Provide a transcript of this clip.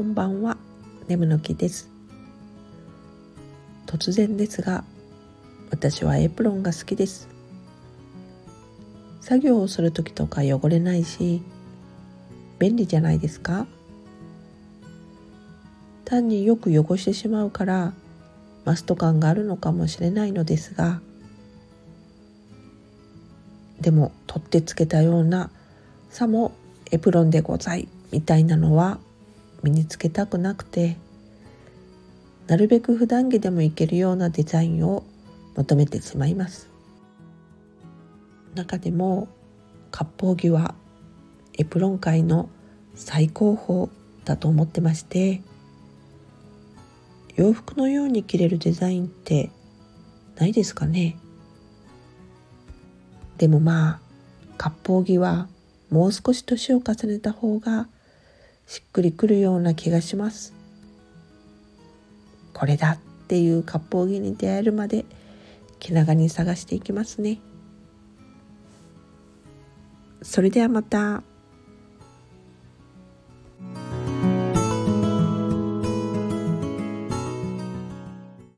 こんばんは。眠の木です。突然ですが私はエプロンが好きです。作業をする時とか汚れないし便利じゃないですか。単によく汚してしまうからマスト感があるのかもしれないのですが。でも取ってつけたようなさもエプロンでございみたいなのは身につけたくなくてなるべく普段着でもいけるようなデザインを求めてしまいます。中でも割烹着はエプロン界の最高峰だと思ってまして洋服のように着れるデザインってないですかね。でもまあ割烹着はもう少し年を重ねた方がしっくりくるような気がしますこれだっていう割烹着に出会えるまで気長に探していきますねそれではまた。